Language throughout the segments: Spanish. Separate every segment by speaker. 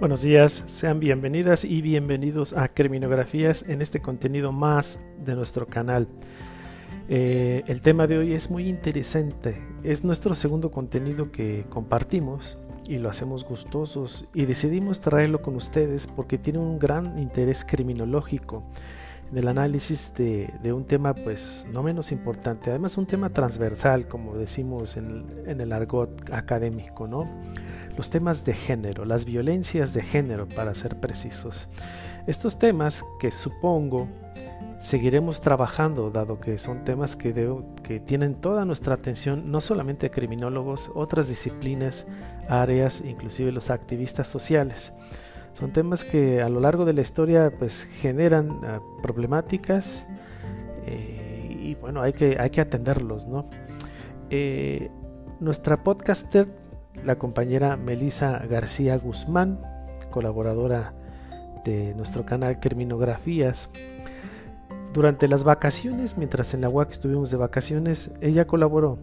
Speaker 1: Buenos días, sean bienvenidas y bienvenidos a Criminografías en este contenido más de nuestro canal. Eh, el tema de hoy es muy interesante, es nuestro segundo contenido que compartimos y lo hacemos gustosos y decidimos traerlo con ustedes porque tiene un gran interés criminológico en el análisis de, un tema pues no menos importante, además un tema transversal como decimos en, en el argot académico, ¿no? Los temas de género, las violencias de género para ser precisos. Estos temas que supongo seguiremos trabajando, dado que son temas que, que tienen toda nuestra atención, no solamente criminólogos, otras disciplinas, áreas, inclusive los activistas sociales. Son temas que a lo largo de la historia pues generan ah, problemáticas eh, y bueno, hay que, hay que atenderlos, ¿no? Eh, nuestra podcaster la compañera Melisa García Guzmán, colaboradora de nuestro canal Criminografías. Durante las vacaciones, mientras en la UAC estuvimos de vacaciones, ella colaboró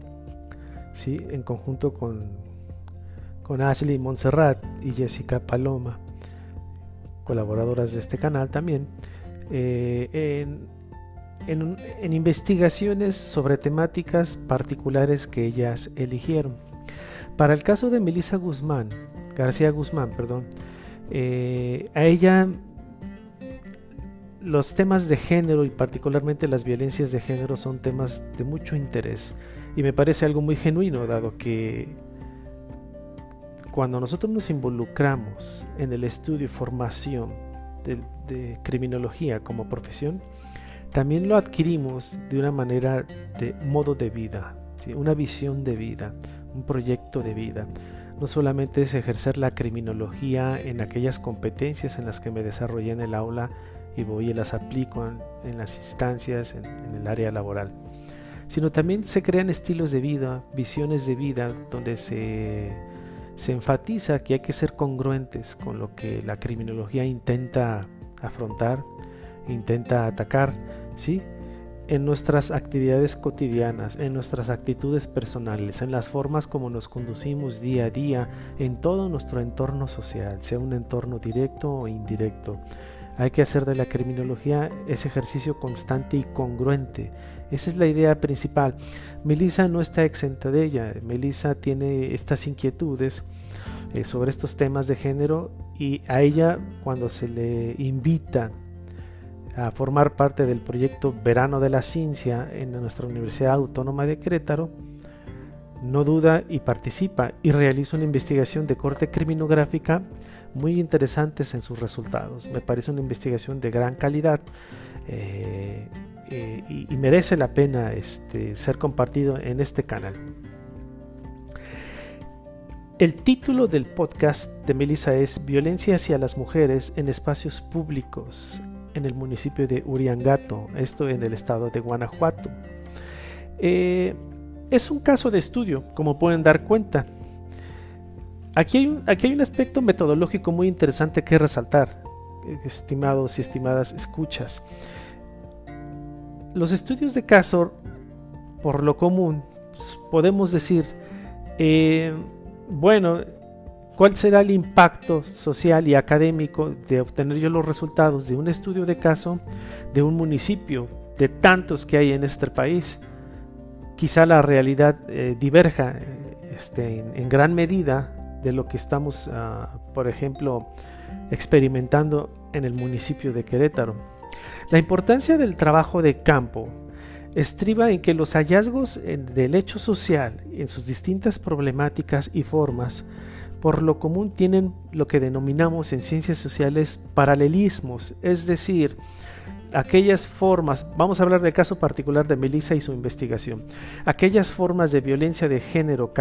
Speaker 1: ¿sí? en conjunto con, con Ashley Montserrat y Jessica Paloma, colaboradoras de este canal también, eh, en, en investigaciones sobre temáticas particulares que ellas eligieron. Para el caso de Melissa Guzmán, García Guzmán, perdón, eh, a ella los temas de género y particularmente las violencias de género son temas de mucho interés. Y me parece algo muy genuino dado que cuando nosotros nos involucramos en el estudio y formación de, criminología como profesión, también lo adquirimos de una manera de modo de vida, una visión de vida, un proyecto de vida. No solamente es ejercer la criminología en aquellas competencias en las que me desarrollé en el aula y voy y las aplico en, las instancias, en, el área laboral, sino también se crean estilos de vida, visiones de vida, donde se, se enfatiza que hay que ser congruentes con lo que la criminología intenta afrontar, intenta atacar, ¿sí? En nuestras actividades cotidianas, en nuestras actitudes personales, en las formas como nos conducimos día a día, en todo nuestro entorno social, sea un entorno directo o indirecto. Hay que hacer de la criminología ese ejercicio constante y congruente. Esa es la idea principal. Melissa no está exenta de ella. Melissa tiene estas inquietudes eh, sobre estos temas de género y a ella cuando se le invita a formar parte del proyecto Verano de la Ciencia en nuestra Universidad Autónoma de Querétaro, no duda y participa y realiza una investigación de corte criminográfica muy interesantes en sus resultados. Me parece una investigación de gran calidad eh, eh, y, merece la pena este, ser compartido en este canal. El título del podcast de Melissa es Violencia hacia las mujeres en espacios públicos, en el municipio de Uriangato, esto en el estado de Guanajuato. Eh, es un caso de estudio, como pueden dar cuenta. Aquí hay, un, aquí hay un aspecto metodológico muy interesante que resaltar, estimados y estimadas escuchas. Los estudios de caso, por lo común, podemos decir, eh, bueno, ¿Cuál será el impacto social y académico de obtener yo los resultados de un estudio de caso de un municipio de tantos que hay en este país? Quizá la realidad eh, diverja este, en, gran medida de lo que estamos, ah, por ejemplo, experimentando en el municipio de Querétaro. La importancia del trabajo de campo estriba en que los hallazgos del hecho social en sus distintas problemáticas y formas por lo común tienen lo que denominamos en ciencias sociales paralelismos, es decir, aquellas formas, vamos a hablar del caso particular de Melissa y su investigación, aquellas formas de violencia de género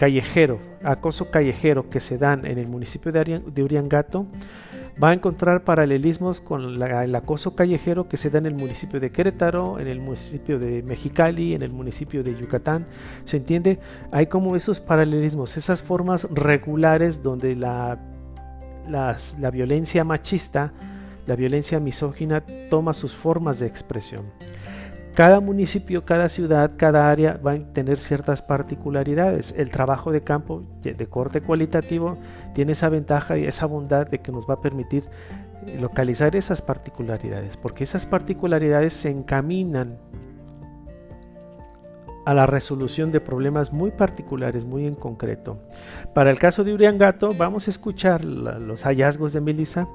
Speaker 1: callejero, acoso callejero que se dan en el municipio de Uriangato, va a encontrar paralelismos con el acoso callejero que se da en el municipio de Querétaro, en el municipio de Mexicali, en el municipio de Yucatán. ¿Se entiende? Hay como esos paralelismos, esas formas regulares donde la, la violencia machista, la violencia misógina toma sus formas de expresión. Cada municipio, cada ciudad, cada área va a tener ciertas particularidades. El trabajo de campo de corte cualitativo tiene esa ventaja y esa bondad de que nos va a permitir localizar esas particularidades, porque esas particularidades se encaminan a la resolución de problemas muy particulares, muy en concreto. Para el caso de Uriangato, vamos a escuchar los hallazgos de Melissa.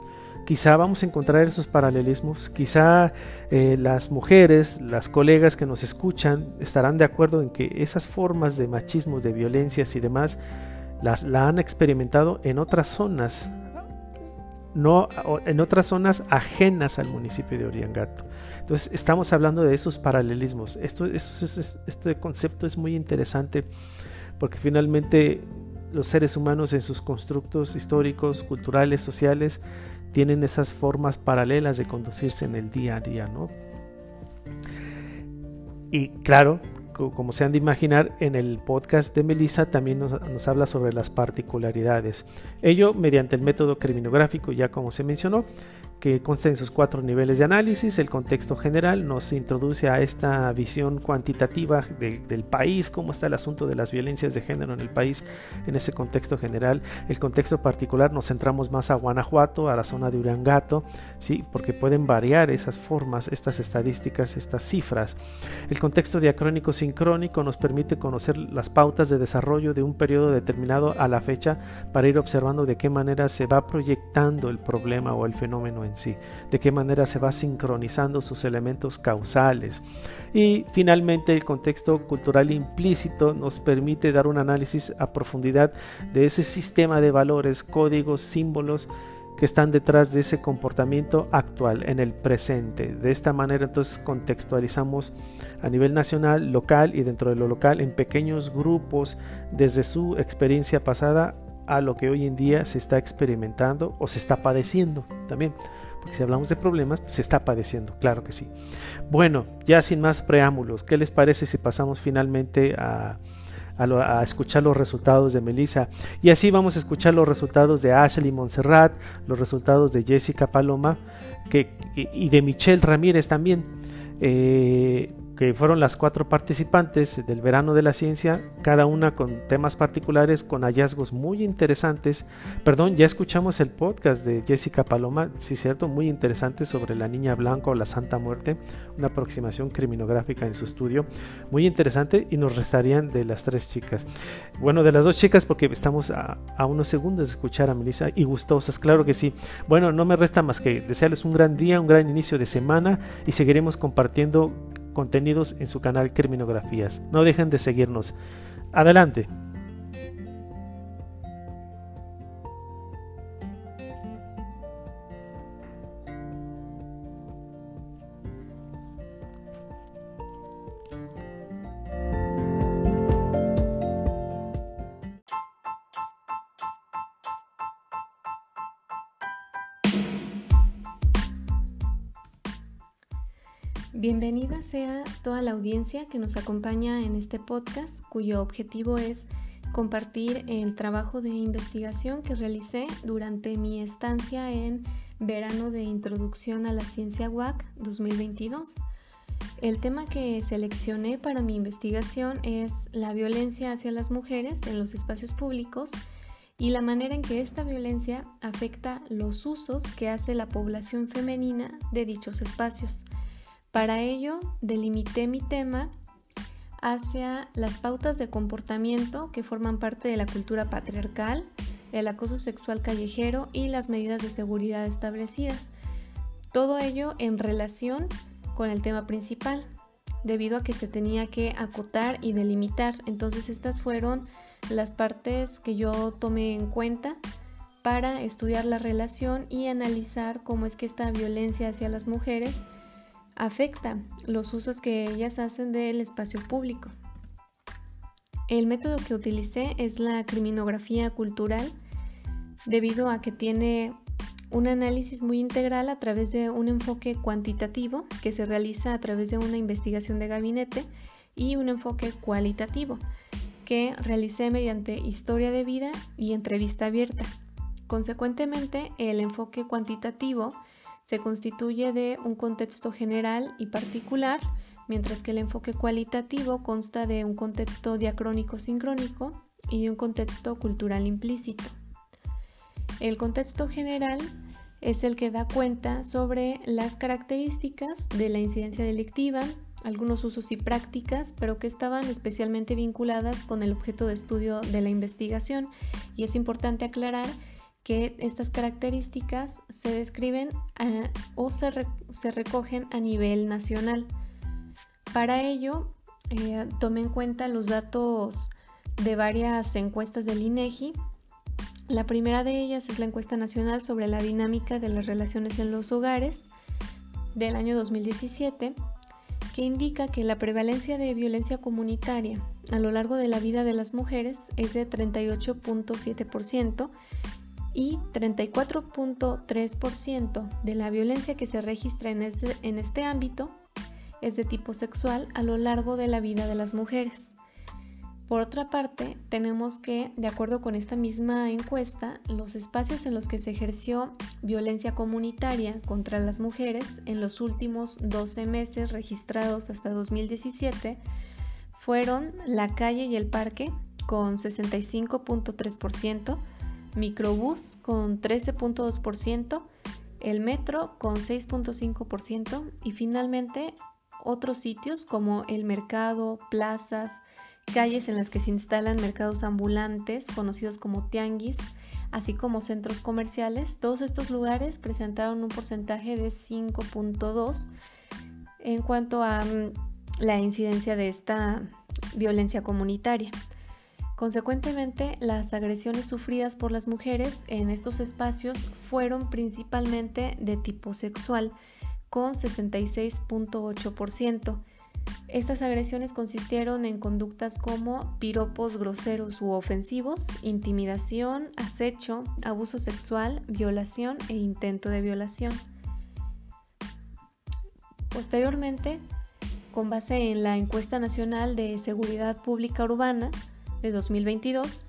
Speaker 1: Quizá vamos a encontrar esos paralelismos, quizá eh, las mujeres, las colegas que nos escuchan estarán de acuerdo en que esas formas de machismo, de violencias y demás, las, la han experimentado en otras zonas no en otras zonas ajenas al municipio de Oriangato. Entonces estamos hablando de esos paralelismos. Esto, este concepto es muy interesante porque finalmente los seres humanos en sus constructos históricos, culturales, sociales, tienen esas formas paralelas de conducirse en el día a día, ¿no? Y claro, como se han de imaginar, en el podcast de Melissa también nos, habla sobre las particularidades. Ello mediante el método criminográfico, ya como se mencionó, que consta en sus cuatro niveles de análisis. El contexto general nos introduce a esta visión cuantitativa del país, cómo está el asunto de las violencias de género en el país en ese contexto general. El contexto particular nos centramos más a Guanajuato, a la zona de Uriangato, ¿sí? porque pueden variar esas formas, estas estadísticas, estas cifras. El contexto diacrónico sincrónico nos permite conocer las pautas de desarrollo de un periodo determinado a la fecha para ir observando de qué manera se va proyectando el problema o el fenómeno en de qué manera se va sincronizando sus elementos causales. Y finalmente el contexto cultural implícito nos permite dar un análisis a profundidad de ese sistema de valores, códigos, símbolos, que están detrás de ese comportamiento actual en el presente. De esta manera entonces contextualizamos a nivel nacional, local y dentro de lo local en pequeños grupos desde su experiencia pasada a lo que hoy en día se está experimentando o se está padeciendo también. Si hablamos de problemas, se está padeciendo, claro que sí. Bueno, ya sin más preámbulos, ¿qué les parece si pasamos finalmente a, escuchar los resultados de Melissa? Y así vamos a escuchar los resultados de Ashley Montserrat, los resultados de Jessica Paloma y de Michelle Ramírez también. Eh, que fueron las cuatro participantes del verano de la ciencia, cada una con temas particulares, con hallazgos muy interesantes. Perdón, ya escuchamos el podcast de Jessica Paloma, sí cierto, muy interesante sobre la niña blanca o la Santa Muerte, una aproximación criminográfica en su estudio, muy interesante y nos restarían de las tres chicas. Bueno, de las dos chicas porque estamos a, a unos segundos de escuchar a Melissa y gustosas, claro que sí. Bueno, no me resta más que desearles un gran día, un gran inicio de semana y seguiremos compartiendo contenidos en su canal Criminografías. No dejen de seguirnos. Adelante.
Speaker 2: Bienvenida sea toda la audiencia que nos acompaña en este podcast, cuyo objetivo es compartir el trabajo de investigación que realicé durante mi estancia en verano de introducción a la ciencia WAC 2022. El tema que seleccioné para mi investigación es la violencia hacia las mujeres en los espacios públicos y la manera en que esta violencia afecta los usos que hace la población femenina de dichos espacios. Para ello, delimité mi tema hacia las pautas de comportamiento que forman parte de la cultura patriarcal, el acoso sexual callejero y las medidas de seguridad establecidas. Todo ello en relación con el tema principal, debido a que se tenía que acotar y delimitar. Entonces estas fueron las partes que yo tomé en cuenta para estudiar la relación y analizar cómo es que esta violencia hacia las mujeres afecta los usos que ellas hacen del espacio público. El método que utilicé es la criminografía cultural debido a que tiene un análisis muy integral a través de un enfoque cuantitativo que se realiza a través de una investigación de gabinete y un enfoque cualitativo que realicé mediante historia de vida y entrevista abierta. Consecuentemente, el enfoque cuantitativo se constituye de un contexto general y particular mientras que el enfoque cualitativo consta de un contexto diacrónico sincrónico y de un contexto cultural implícito. El contexto general es el que da cuenta sobre las características de la incidencia delictiva, algunos usos y prácticas, pero que estaban especialmente vinculadas con el objeto de estudio de la investigación. Y es importante aclarar que estas características se describen o se, recogen a nivel nacional. Para ello, eh, en cuenta los datos de varias encuestas del INEGI. La primera de ellas es la encuesta nacional sobre la dinámica de las relaciones en los hogares del año 2017, que indica que la prevalencia de violencia comunitaria a lo largo de la vida de las mujeres es de 38.7% y 34.3% de la violencia que se registra en este, en este ámbito es de tipo sexual a lo largo de la vida de las mujeres. Por otra parte, tenemos que, de acuerdo con esta misma encuesta, los espacios en los que se ejerció violencia comunitaria contra las mujeres en los últimos 12 meses registrados hasta 2017 fueron la calle y el parque con 65.3%, microbús con 13.2%, el metro con 6.5% y finalmente otros sitios como el mercado, plazas, calles en las que se instalan mercados ambulantes conocidos como tianguis, así como centros comerciales. Todos estos lugares presentaron un porcentaje de 5.2 en cuanto a mm, la incidencia de esta violencia comunitaria. Consecuentemente, las agresiones sufridas por las mujeres en estos espacios fueron principalmente de tipo sexual, con 66.8%. Estas agresiones consistieron en conductas como piropos groseros u ofensivos, intimidación, acecho, abuso sexual, violación e intento de violación. Posteriormente, con base en la encuesta nacional de seguridad pública urbana, de 2022,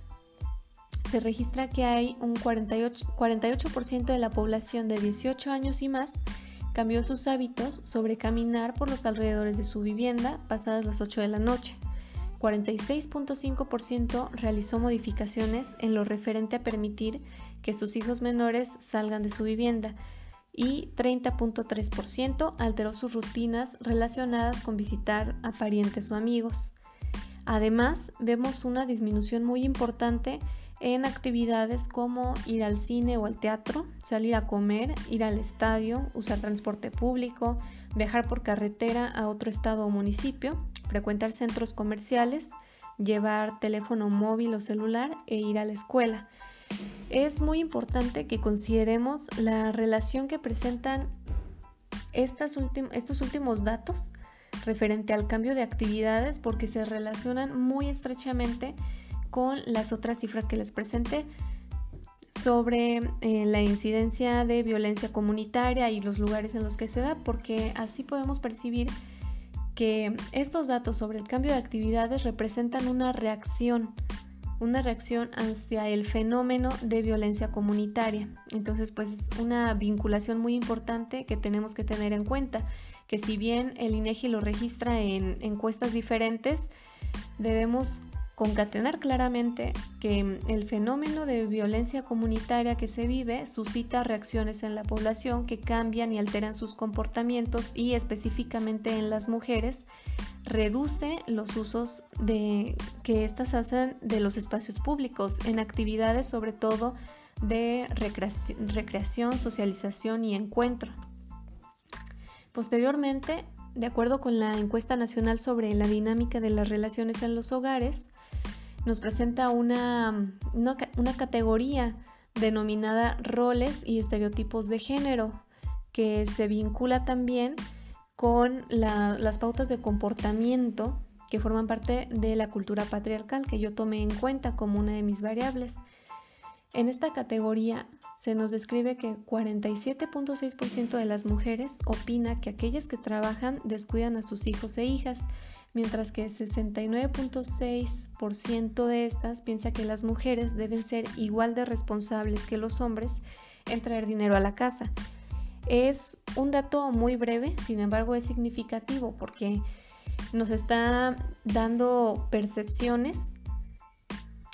Speaker 2: se registra que hay un 48%, 48 de la población de 18 años y más cambió sus hábitos sobre caminar por los alrededores de su vivienda pasadas las 8 de la noche. 46.5% realizó modificaciones en lo referente a permitir que sus hijos menores salgan de su vivienda y 30.3% alteró sus rutinas relacionadas con visitar a parientes o amigos. Además, vemos una disminución muy importante en actividades como ir al cine o al teatro, salir a comer, ir al estadio, usar transporte público, viajar por carretera a otro estado o municipio, frecuentar centros comerciales, llevar teléfono móvil o celular e ir a la escuela. Es muy importante que consideremos la relación que presentan estos últimos datos referente al cambio de actividades porque se relacionan muy estrechamente con las otras cifras que les presenté sobre eh, la incidencia de violencia comunitaria y los lugares en los que se da, porque así podemos percibir que estos datos sobre el cambio de actividades representan una reacción, una reacción hacia el fenómeno de violencia comunitaria. Entonces, pues es una vinculación muy importante que tenemos que tener en cuenta que si bien el INEGI lo registra en encuestas diferentes, debemos concatenar claramente que el fenómeno de violencia comunitaria que se vive suscita reacciones en la población que cambian y alteran sus comportamientos y específicamente en las mujeres reduce los usos de que éstas hacen de los espacios públicos en actividades sobre todo de recreación socialización y encuentro. Posteriormente, de acuerdo con la encuesta nacional sobre la dinámica de las relaciones en los hogares, nos presenta una, una, categoría denominada roles y estereotipos de género, que se vincula también con las pautas de comportamiento que forman parte de la cultura patriarcal que yo tomé en cuenta como una de mis variables. En esta categoría se nos describe que 47.6% de las mujeres opina que aquellas que trabajan descuidan a sus hijos e hijas, mientras que 69.6% de estas piensa que las mujeres deben ser igual de responsables que los hombres en traer dinero a la casa. Es un dato muy breve, sin embargo es significativo porque nos está dando percepciones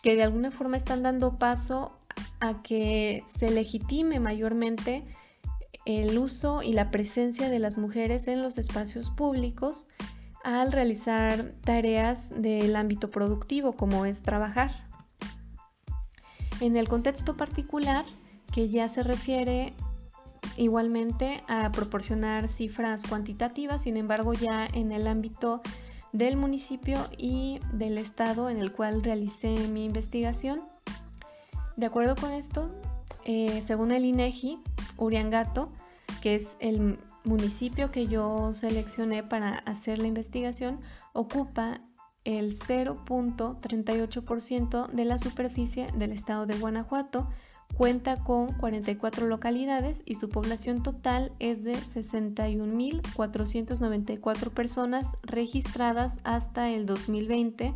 Speaker 2: que de alguna forma están dando paso a que se legitime mayormente el uso y la presencia de las mujeres en los espacios públicos al realizar tareas del ámbito productivo como es trabajar. En el contexto particular, que ya se refiere igualmente a proporcionar cifras cuantitativas, sin embargo ya en el ámbito del municipio y del estado en el cual realicé mi investigación. De acuerdo con esto, eh, según el INEGI, Uriangato, que es el municipio que yo seleccioné para hacer la investigación, ocupa el 0.38% de la superficie del estado de Guanajuato, cuenta con 44 localidades y su población total es de 61.494 personas registradas hasta el 2020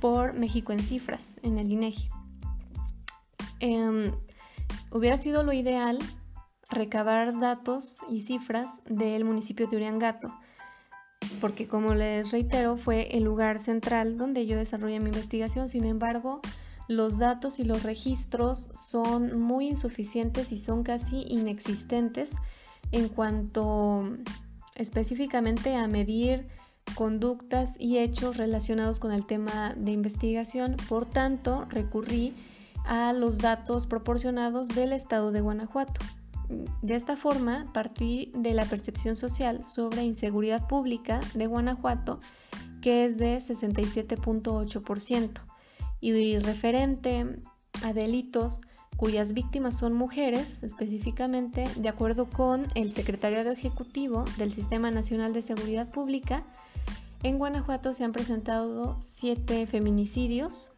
Speaker 2: por México en cifras en el INEGI. Em, hubiera sido lo ideal recabar datos y cifras del municipio de Uriangato, porque como les reitero fue el lugar central donde yo desarrollé mi investigación, sin embargo los datos y los registros son muy insuficientes y son casi inexistentes en cuanto específicamente a medir conductas y hechos relacionados con el tema de investigación. Por tanto, recurrí a los datos proporcionados del estado de Guanajuato. De esta forma, partí de la percepción social sobre inseguridad pública de Guanajuato, que es de 67.8%, y referente a delitos cuyas víctimas son mujeres, específicamente, de acuerdo con el Secretariado Ejecutivo del Sistema Nacional de Seguridad Pública, en Guanajuato se han presentado siete feminicidios.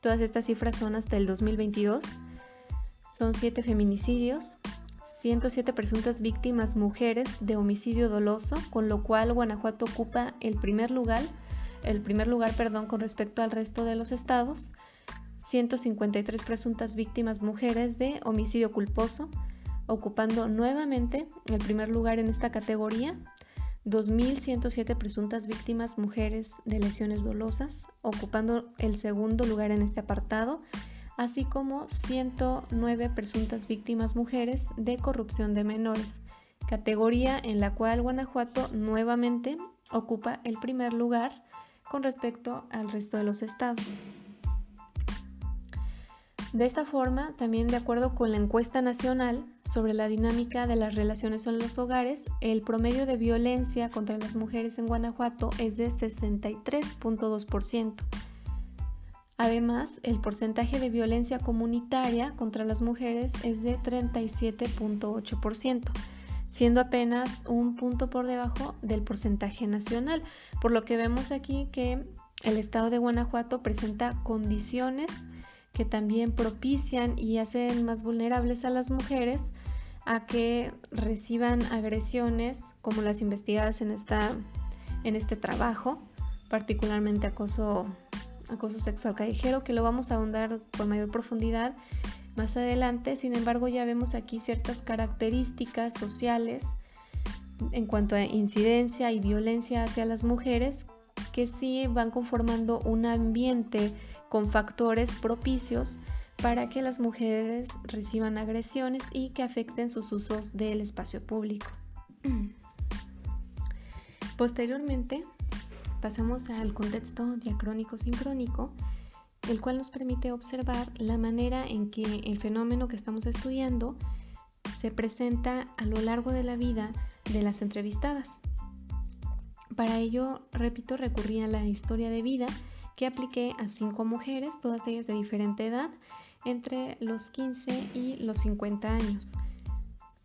Speaker 2: Todas estas cifras son hasta el 2022. Son siete feminicidios, 107 presuntas víctimas mujeres de homicidio doloso, con lo cual Guanajuato ocupa el primer lugar, el primer lugar, perdón, con respecto al resto de los estados. 153 presuntas víctimas mujeres de homicidio culposo, ocupando nuevamente el primer lugar en esta categoría. 2.107 presuntas víctimas mujeres de lesiones dolosas, ocupando el segundo lugar en este apartado así como 109 presuntas víctimas mujeres de corrupción de menores, categoría en la cual Guanajuato nuevamente ocupa el primer lugar con respecto al resto de los estados. De esta forma, también de acuerdo con la encuesta nacional sobre la dinámica de las relaciones en los hogares, el promedio de violencia contra las mujeres en Guanajuato es de 63.2%, Además, el porcentaje de violencia comunitaria contra las mujeres es de 37.8%, siendo apenas un punto por debajo del porcentaje nacional, por lo que vemos aquí que el estado de Guanajuato presenta condiciones que también propician y hacen más vulnerables a las mujeres a que reciban agresiones como las investigadas en, esta, en este trabajo, particularmente acoso acoso sexual callejero, que lo vamos a ahondar con mayor profundidad más adelante. Sin embargo, ya vemos aquí ciertas características sociales en cuanto a incidencia y violencia hacia las mujeres que sí van conformando un ambiente con factores propicios para que las mujeres reciban agresiones y que afecten sus usos del espacio público. Posteriormente, pasamos al contexto diacrónico sincrónico, el cual nos permite observar la manera en que el fenómeno que estamos estudiando se presenta a lo largo de la vida de las entrevistadas. Para ello, repito, recurrí a la historia de vida que apliqué a cinco mujeres, todas ellas de diferente edad, entre los 15 y los 50 años.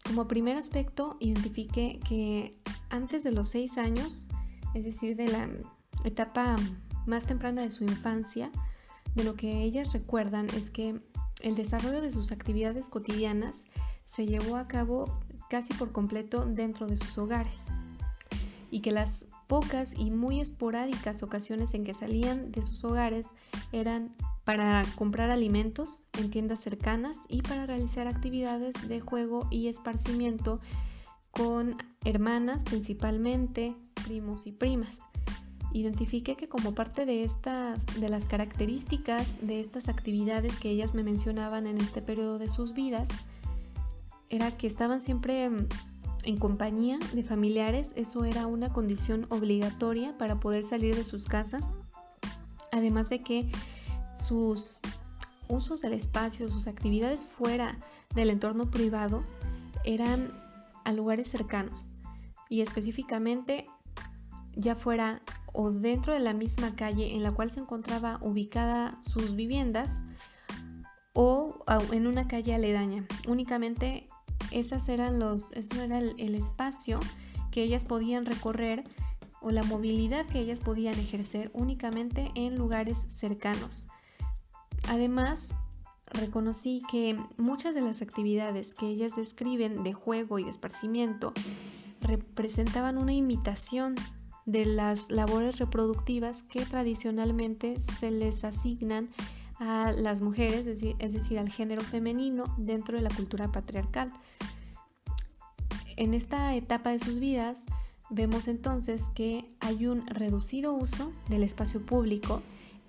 Speaker 2: Como primer aspecto, identifiqué que antes de los 6 años es decir, de la etapa más temprana de su infancia, de lo que ellas recuerdan es que el desarrollo de sus actividades cotidianas se llevó a cabo casi por completo dentro de sus hogares y que las pocas y muy esporádicas ocasiones en que salían de sus hogares eran para comprar alimentos en tiendas cercanas y para realizar actividades de juego y esparcimiento con hermanas principalmente, primos y primas. identifiqué que como parte de estas de las características de estas actividades que ellas me mencionaban en este periodo de sus vidas era que estaban siempre en compañía de familiares, eso era una condición obligatoria para poder salir de sus casas, además de que sus usos del espacio, sus actividades fuera del entorno privado eran a lugares cercanos y específicamente ya fuera o dentro de la misma calle en la cual se encontraba ubicada sus viviendas o en una calle aledaña. Únicamente esas eran los, eso era el, el espacio que ellas podían recorrer o la movilidad que ellas podían ejercer únicamente en lugares cercanos. Además, reconocí que muchas de las actividades que ellas describen de juego y de esparcimiento representaban una imitación de las labores reproductivas que tradicionalmente se les asignan a las mujeres, es decir, al género femenino dentro de la cultura patriarcal. En esta etapa de sus vidas vemos entonces que hay un reducido uso del espacio público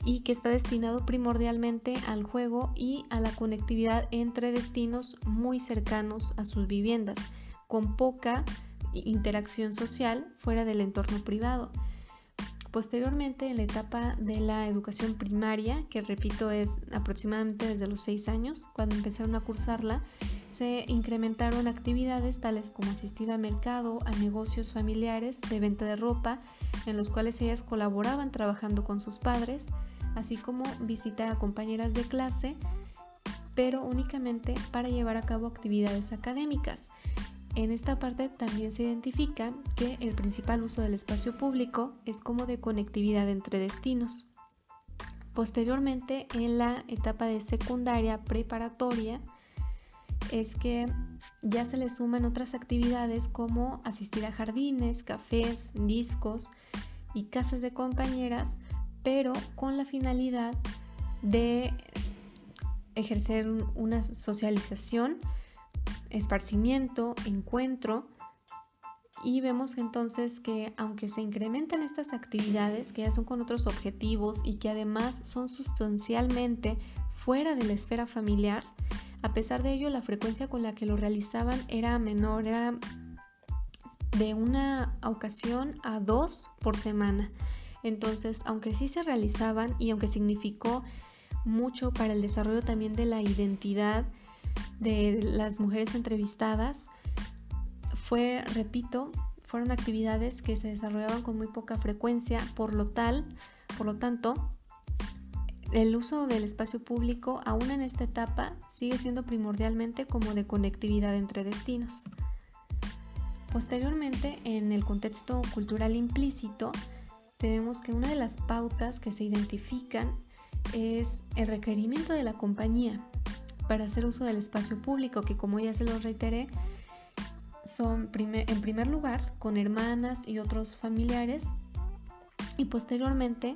Speaker 2: y que está destinado primordialmente al juego y a la conectividad entre destinos muy cercanos a sus viviendas, con poca interacción social fuera del entorno privado. Posteriormente, en la etapa de la educación primaria, que repito es aproximadamente desde los 6 años, cuando empezaron a cursarla, se incrementaron actividades tales como asistir al mercado, a negocios familiares de venta de ropa, en los cuales ellas colaboraban trabajando con sus padres, así como visitar a compañeras de clase, pero únicamente para llevar a cabo actividades académicas. En esta parte también se identifica que el principal uso del espacio público es como de conectividad entre destinos. Posteriormente, en la etapa de secundaria preparatoria, es que ya se le suman otras actividades como asistir a jardines, cafés, discos y casas de compañeras pero con la finalidad de ejercer una socialización, esparcimiento, encuentro. Y vemos entonces que aunque se incrementan estas actividades, que ya son con otros objetivos y que además son sustancialmente fuera de la esfera familiar, a pesar de ello la frecuencia con la que lo realizaban era menor, era de una ocasión a dos por semana. Entonces, aunque sí se realizaban y aunque significó mucho para el desarrollo también de la identidad de las mujeres entrevistadas, fue, repito, fueron actividades que se desarrollaban con muy poca frecuencia, por lo tal, por lo tanto, el uso del espacio público aún en esta etapa sigue siendo primordialmente como de conectividad entre destinos. Posteriormente, en el contexto cultural implícito, tenemos que una de las pautas que se identifican es el requerimiento de la compañía para hacer uso del espacio público, que como ya se los reiteré, son en primer lugar con hermanas y otros familiares y posteriormente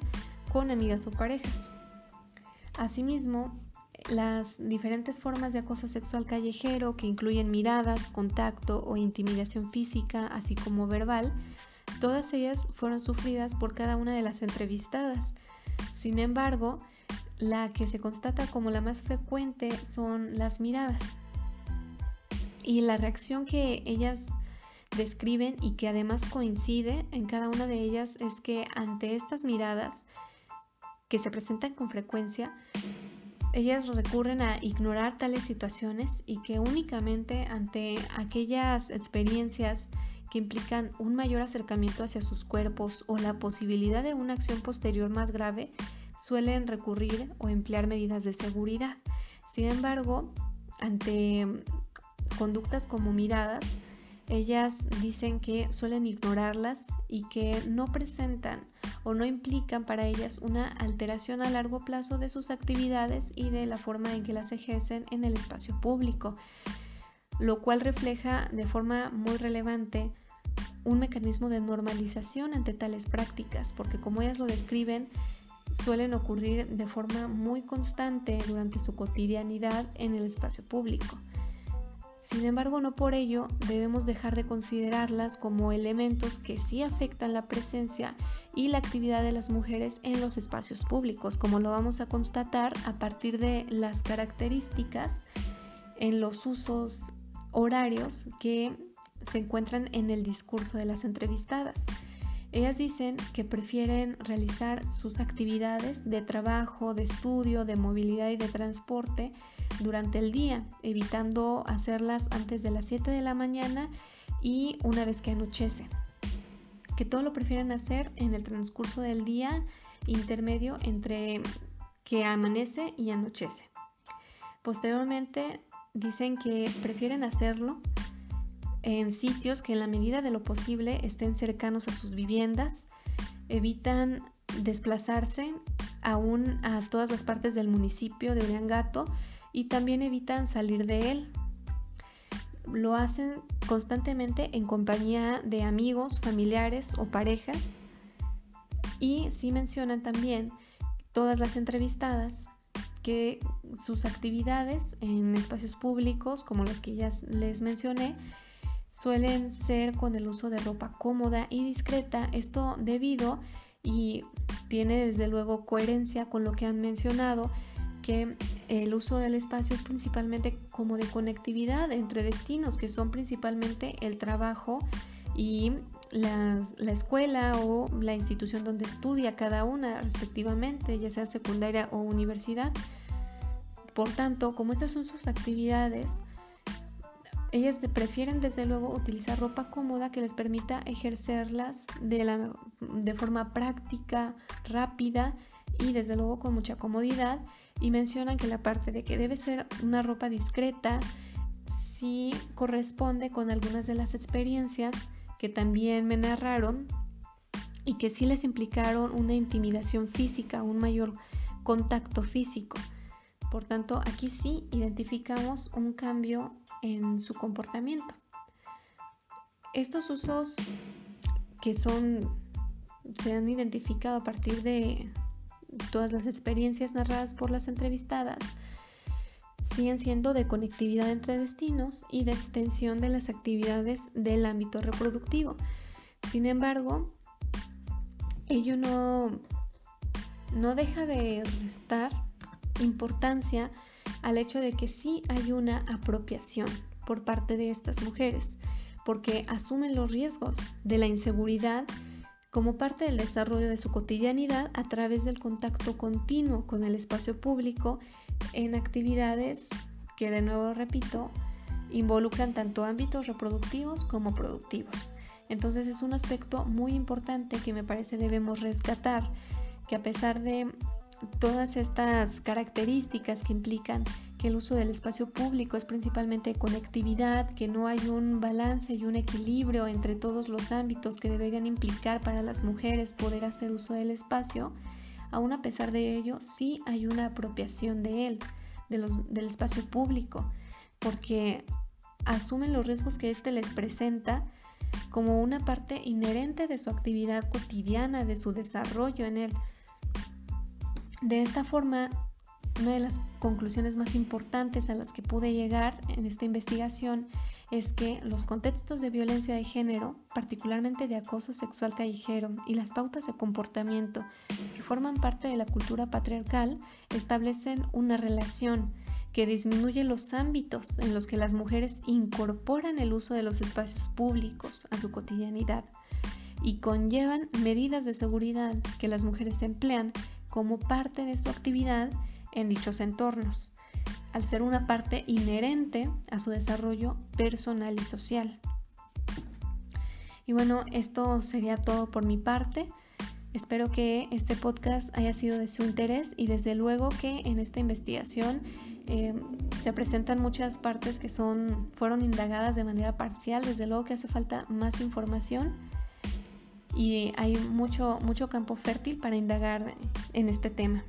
Speaker 2: con amigas o parejas. Asimismo, las diferentes formas de acoso sexual callejero que incluyen miradas, contacto o intimidación física, así como verbal, Todas ellas fueron sufridas por cada una de las entrevistadas. Sin embargo, la que se constata como la más frecuente son las miradas. Y la reacción que ellas describen y que además coincide en cada una de ellas es que ante estas miradas que se presentan con frecuencia, ellas recurren a ignorar tales situaciones y que únicamente ante aquellas experiencias que implican un mayor acercamiento hacia sus cuerpos o la posibilidad de una acción posterior más grave, suelen recurrir o emplear medidas de seguridad. Sin embargo, ante conductas como miradas, ellas dicen que suelen ignorarlas y que no presentan o no implican para ellas una alteración a largo plazo de sus actividades y de la forma en que las ejercen en el espacio público lo cual refleja de forma muy relevante un mecanismo de normalización ante tales prácticas, porque como ellas lo describen, suelen ocurrir de forma muy constante durante su cotidianidad en el espacio público. Sin embargo, no por ello debemos dejar de considerarlas como elementos que sí afectan la presencia y la actividad de las mujeres en los espacios públicos, como lo vamos a constatar a partir de las características en los usos horarios que se encuentran en el discurso de las entrevistadas. Ellas dicen que prefieren realizar sus actividades de trabajo, de estudio, de movilidad y de transporte durante el día, evitando hacerlas antes de las 7 de la mañana y una vez que anochece. Que todo lo prefieren hacer en el transcurso del día intermedio entre que amanece y anochece. Posteriormente dicen que prefieren hacerlo en sitios que en la medida de lo posible estén cercanos a sus viviendas, evitan desplazarse aún a todas las partes del municipio de Uriangato y también evitan salir de él. Lo hacen constantemente en compañía de amigos, familiares o parejas y sí mencionan también todas las entrevistadas que sus actividades en espacios públicos, como las que ya les mencioné, suelen ser con el uso de ropa cómoda y discreta, esto debido y tiene desde luego coherencia con lo que han mencionado, que el uso del espacio es principalmente como de conectividad entre destinos, que son principalmente el trabajo y la, la, escuela o la institución donde estudia cada una respectivamente, ya sea secundaria o universidad. Por tanto, como estas son sus actividades, ellas prefieren desde luego utilizar ropa cómoda que les permita ejercerlas de, la, de forma práctica, rápida y desde luego con mucha comodidad. Y mencionan que la parte de que debe ser una ropa discreta sí corresponde con algunas de las experiencias que también me narraron y que sí les implicaron una intimidación física, un mayor contacto físico. Por tanto, aquí sí identificamos un cambio en su comportamiento. Estos usos que son se han identificado a partir de todas las experiencias narradas por las entrevistadas siguen siendo de conectividad entre destinos y de extensión de las actividades del ámbito reproductivo. Sin embargo, ello no, no deja de restar importancia al hecho de que sí hay una apropiación por parte de estas mujeres, porque asumen los riesgos de la inseguridad como parte del desarrollo de su cotidianidad a través del contacto continuo con el espacio público en actividades que, de nuevo repito, involucran tanto ámbitos reproductivos como productivos. Entonces es un aspecto muy importante que me parece debemos rescatar, que a pesar de todas estas características que implican que el uso del espacio público es principalmente conectividad, que no hay un balance y un equilibrio entre todos los ámbitos que deberían implicar para las mujeres poder hacer uso del espacio, aún a pesar de ello sí hay una apropiación de él, del espacio público, porque asumen los riesgos que éste les presenta como una parte inherente de su actividad cotidiana, de su desarrollo en él de esta forma, una de las conclusiones más importantes a las que pude llegar en esta investigación es que los contextos de violencia de género, particularmente de acoso sexual callejero y las pautas de comportamiento que forman parte de la cultura patriarcal, establecen una relación que disminuye los ámbitos en los que las mujeres incorporan el uso de los espacios públicos a su cotidianidad y conllevan medidas de seguridad que las mujeres emplean como parte de su actividad en dichos entornos, al ser una parte inherente a su desarrollo personal y social. Y bueno, esto sería todo por mi parte. Espero que este podcast haya sido de su interés y desde luego que en esta investigación eh, se presentan muchas partes que son, fueron indagadas de manera parcial. Desde luego que hace falta más información y hay mucho, mucho campo fértil para indagar en este tema.